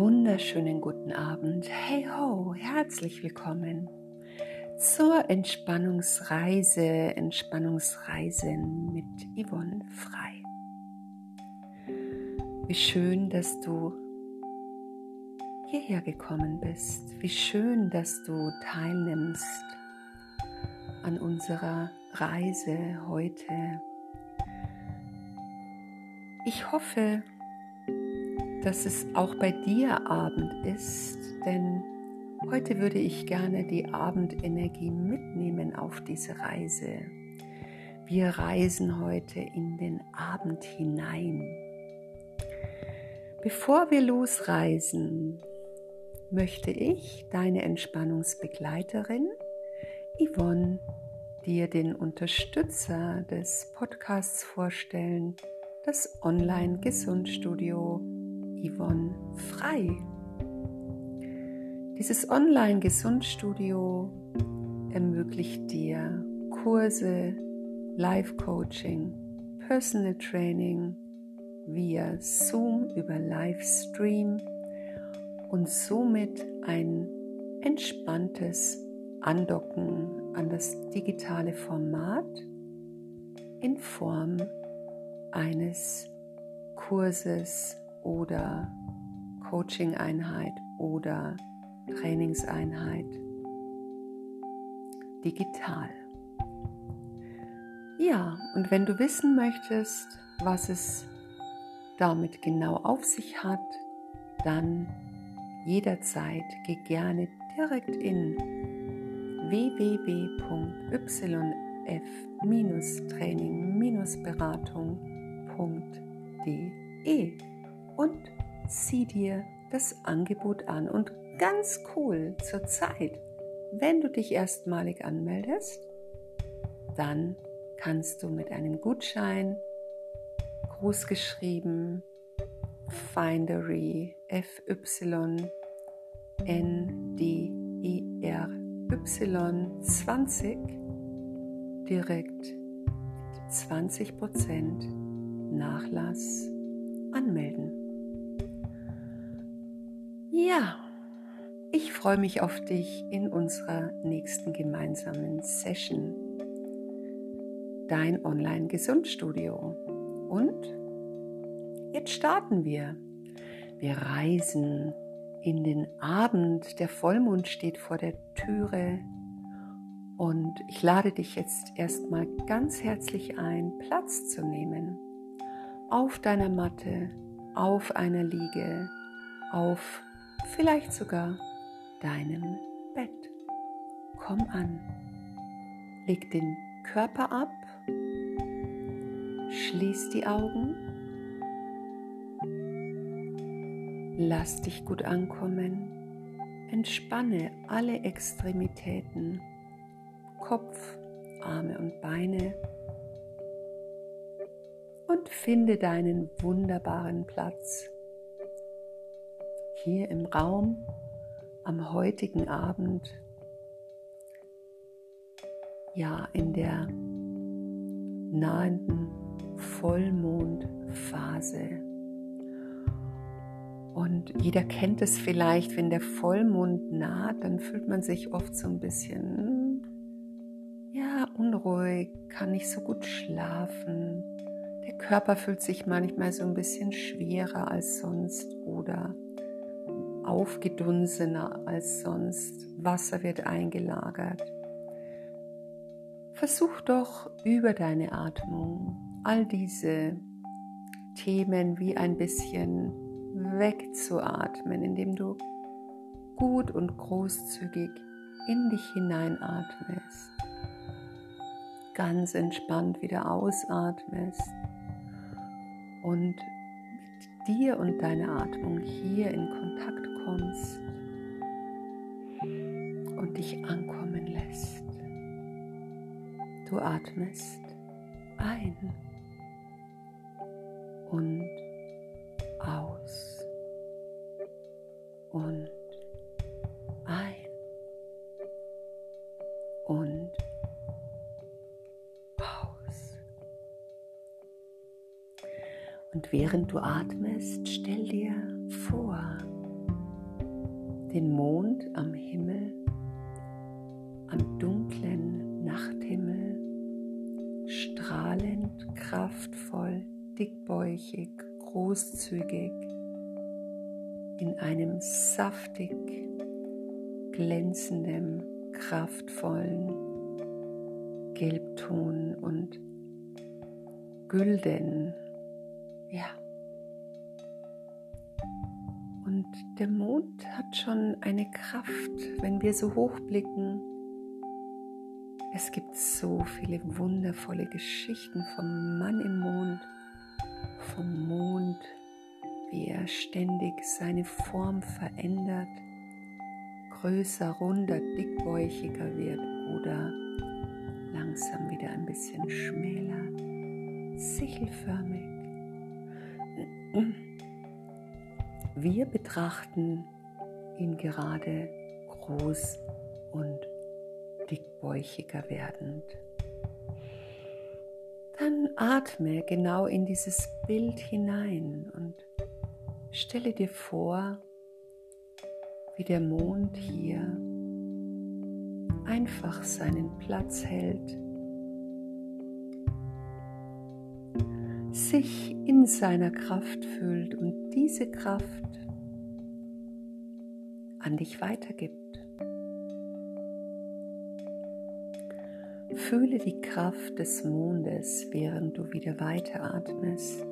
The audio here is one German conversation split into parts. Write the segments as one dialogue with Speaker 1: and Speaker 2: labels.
Speaker 1: wunderschönen guten Abend. Hey ho, herzlich willkommen zur Entspannungsreise, Entspannungsreisen mit Yvonne Frei. Wie schön, dass du hierher gekommen bist. Wie schön, dass du teilnimmst an unserer Reise heute. Ich hoffe, dass es auch bei dir Abend ist, denn heute würde ich gerne die Abendenergie mitnehmen auf diese Reise. Wir reisen heute in den Abend hinein. Bevor wir losreisen, möchte ich, deine Entspannungsbegleiterin Yvonne, dir den Unterstützer des Podcasts vorstellen, das Online-Gesundstudio Yvonne Frei. Dieses Online-Gesundstudio ermöglicht dir Kurse, Live-Coaching, Personal Training via Zoom über Livestream und somit ein entspanntes Andocken an das digitale Format in Form eines Kurses oder Coaching-Einheit oder Trainingseinheit digital. Ja, und wenn du wissen möchtest, was es damit genau auf sich hat, dann jederzeit geh gerne direkt in www.y-training-beratung.de und sieh dir das Angebot an. Und ganz cool zur Zeit, wenn du dich erstmalig anmeldest, dann kannst du mit einem Gutschein groß geschrieben Findery FY NDERY 20 direkt mit 20% Nachlass anmelden. Ja, ich freue mich auf dich in unserer nächsten gemeinsamen Session. Dein Online-Gesundstudio. Und jetzt starten wir. Wir reisen in den Abend. Der Vollmond steht vor der Türe. Und ich lade dich jetzt erstmal ganz herzlich ein, Platz zu nehmen. Auf deiner Matte, auf einer Liege, auf vielleicht sogar deinem Bett. Komm an. Leg den Körper ab. Schließ die Augen. Lass dich gut ankommen. Entspanne alle Extremitäten, Kopf, Arme und Beine und finde deinen wunderbaren Platz hier im Raum am heutigen Abend, ja in der nahenden Vollmondphase. Und jeder kennt es vielleicht, wenn der Vollmond naht, dann fühlt man sich oft so ein bisschen ja, unruhig, kann nicht so gut schlafen. Der Körper fühlt sich manchmal so ein bisschen schwerer als sonst oder aufgedunsener als sonst. Wasser wird eingelagert. Versuch doch über deine Atmung all diese Themen wie ein bisschen wegzuatmen, indem du gut und großzügig in dich hineinatmest. Ganz entspannt wieder ausatmest und mit dir und deiner Atmung hier in Kontakt kommst und dich ankommen lässt. Du atmest ein und aus und ein und aus. Und während du atmest, stell dir vor, den Mond am Himmel, am dunklen Nachthimmel, strahlend, kraftvoll, dickbäuchig, großzügig, in einem saftig glänzenden, kraftvollen Gelbton und Gülden. Ja. Und der Mond hat schon eine Kraft, wenn wir so hoch blicken. Es gibt so viele wundervolle Geschichten vom Mann im Mond, vom Mond, wie er ständig seine Form verändert, größer, runder, dickbäuchiger wird oder langsam wieder ein bisschen schmäler, sichelförmig. Wir betrachten ihn gerade groß und dickbäuchiger werdend. Dann atme genau in dieses Bild hinein und stelle dir vor, wie der Mond hier einfach seinen Platz hält, sich in seiner Kraft fühlt und diese Kraft an dich weitergibt. Fühle die Kraft des Mondes, während du wieder weiteratmest,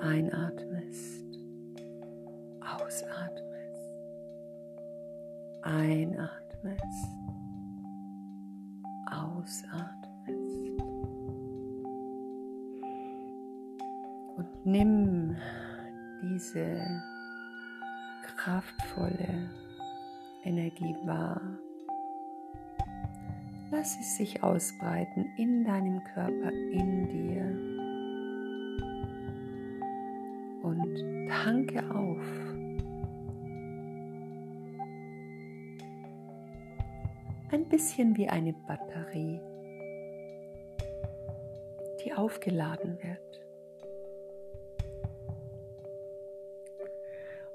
Speaker 1: einatmest, ausatmest, einatmest, ausatmest. Nimm diese kraftvolle Energie wahr Lass es sich ausbreiten in deinem Körper, in dir. Und tanke auf. Ein bisschen wie eine Batterie, die aufgeladen wird.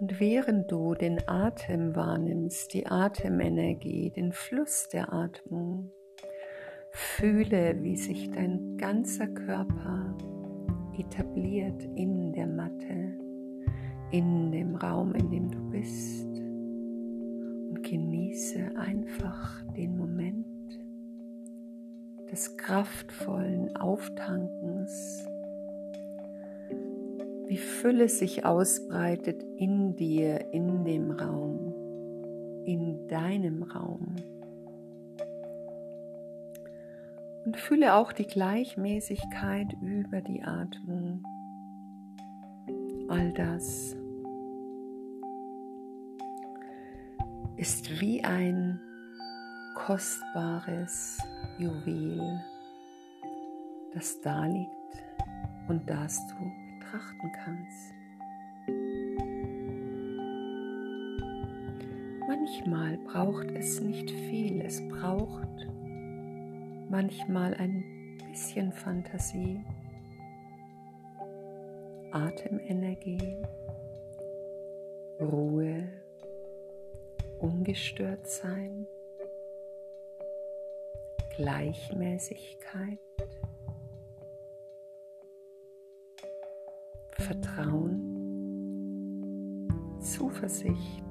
Speaker 1: Und während du den Atem wahrnimmst, die Atemenergie, den Fluss der Atmung, Fühle, wie sich dein ganzer Körper etabliert in der Matte, in dem Raum, in dem du bist. Und genieße einfach den Moment des kraftvollen Auftankens, wie Fülle sich ausbreitet in dir, in dem Raum, in deinem Raum. Und fühle auch die Gleichmäßigkeit über die Atmung. All das ist wie ein kostbares Juwel, das da liegt und das du betrachten kannst. Manchmal braucht es nicht viel, es braucht manchmal ein bisschen Fantasie, Atemenergie, Ruhe, ungestört sein, Gleichmäßigkeit, Vertrauen, Zuversicht,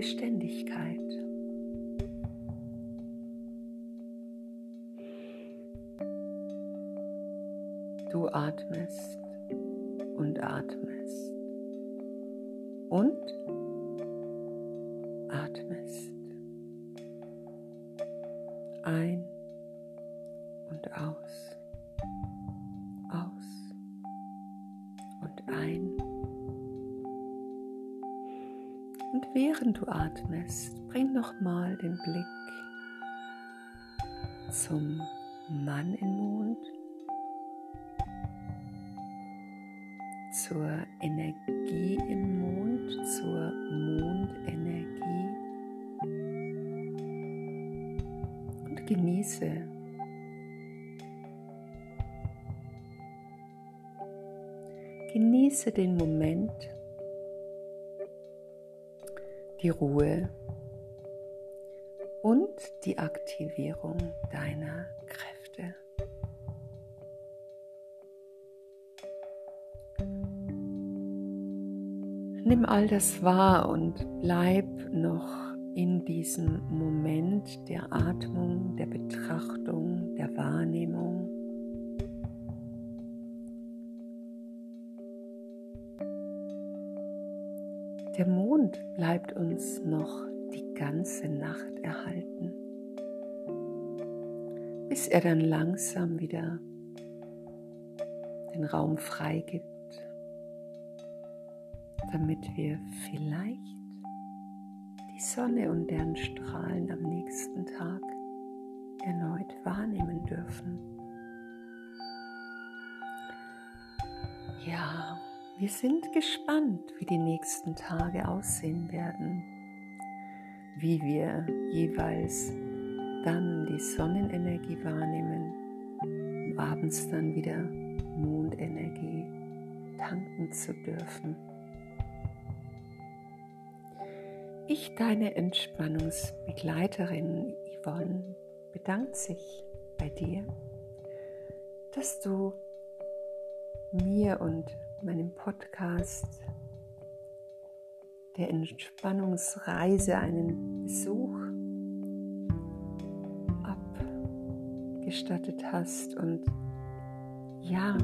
Speaker 1: Beständigkeit. Du atmest und atmest und und aus, aus und ein. Und während du atmest, bring nochmal den Blick zum Mann im Mond, zur Energie im Mond, zur Mondenergie und genieße Genieße den Moment, die Ruhe und die Aktivierung deiner Kräfte. Nimm all das wahr und bleib noch in diesem Moment der Atmung, der Betrachtung, der Wahrnehmung. Der Mond bleibt uns noch die ganze Nacht erhalten, bis er dann langsam wieder den Raum freigibt damit wir vielleicht die Sonne und deren Strahlen am nächsten Tag erneut wahrnehmen dürfen. Ja, wir sind gespannt, wie die nächsten Tage aussehen werden, wie wir jeweils dann die Sonnenenergie wahrnehmen, um abends dann wieder Mondenergie tanken zu dürfen. Ich, deine Entspannungsbegleiterin Yvonne, bedankt sich bei dir, dass du mir und meinem Podcast der Entspannungsreise einen Besuch abgestattet hast und ja,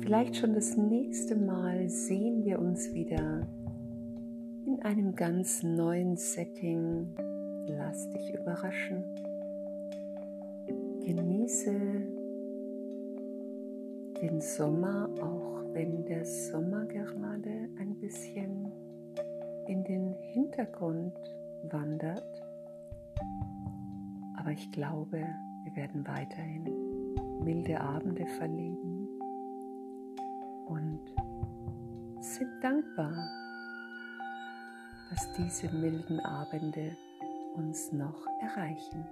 Speaker 1: vielleicht schon das nächste Mal sehen wir uns wieder in einem ganz neuen Setting. Lass dich überraschen. Genieße den Sommer, auch wenn der Sommer gerade ein bisschen in den Hintergrund wandert. Aber ich glaube, wir werden weiterhin milde Abende verleben und sind dankbar dass diese milden Abende uns noch erreichen.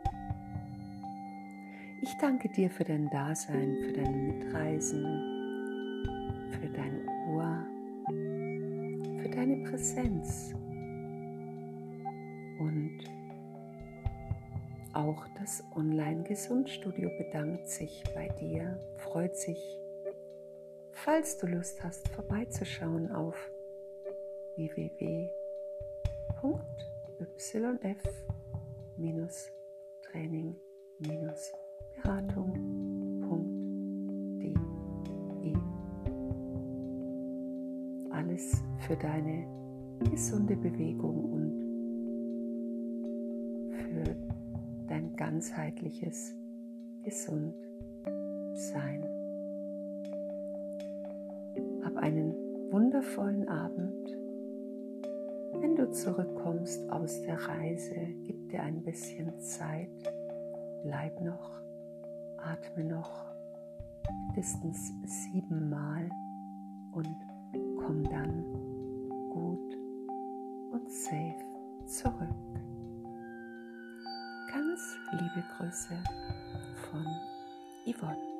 Speaker 1: Ich danke dir für dein Dasein, für dein Mitreisen, für dein Ohr, für deine Präsenz und auch das Online-Gesundstudio bedankt sich bei dir, freut sich, falls du Lust hast, vorbeizuschauen auf www für deine gesunde Bewegung und für dein ganzheitliches Gesundsein. Hab einen wundervollen Abend wenn du zurückkommst aus der Reise, gib dir ein bisschen Zeit, bleib noch, atme noch mindestens siebenmal und komm dann gut und safe zurück. Ganz liebe Grüße von Yvonne.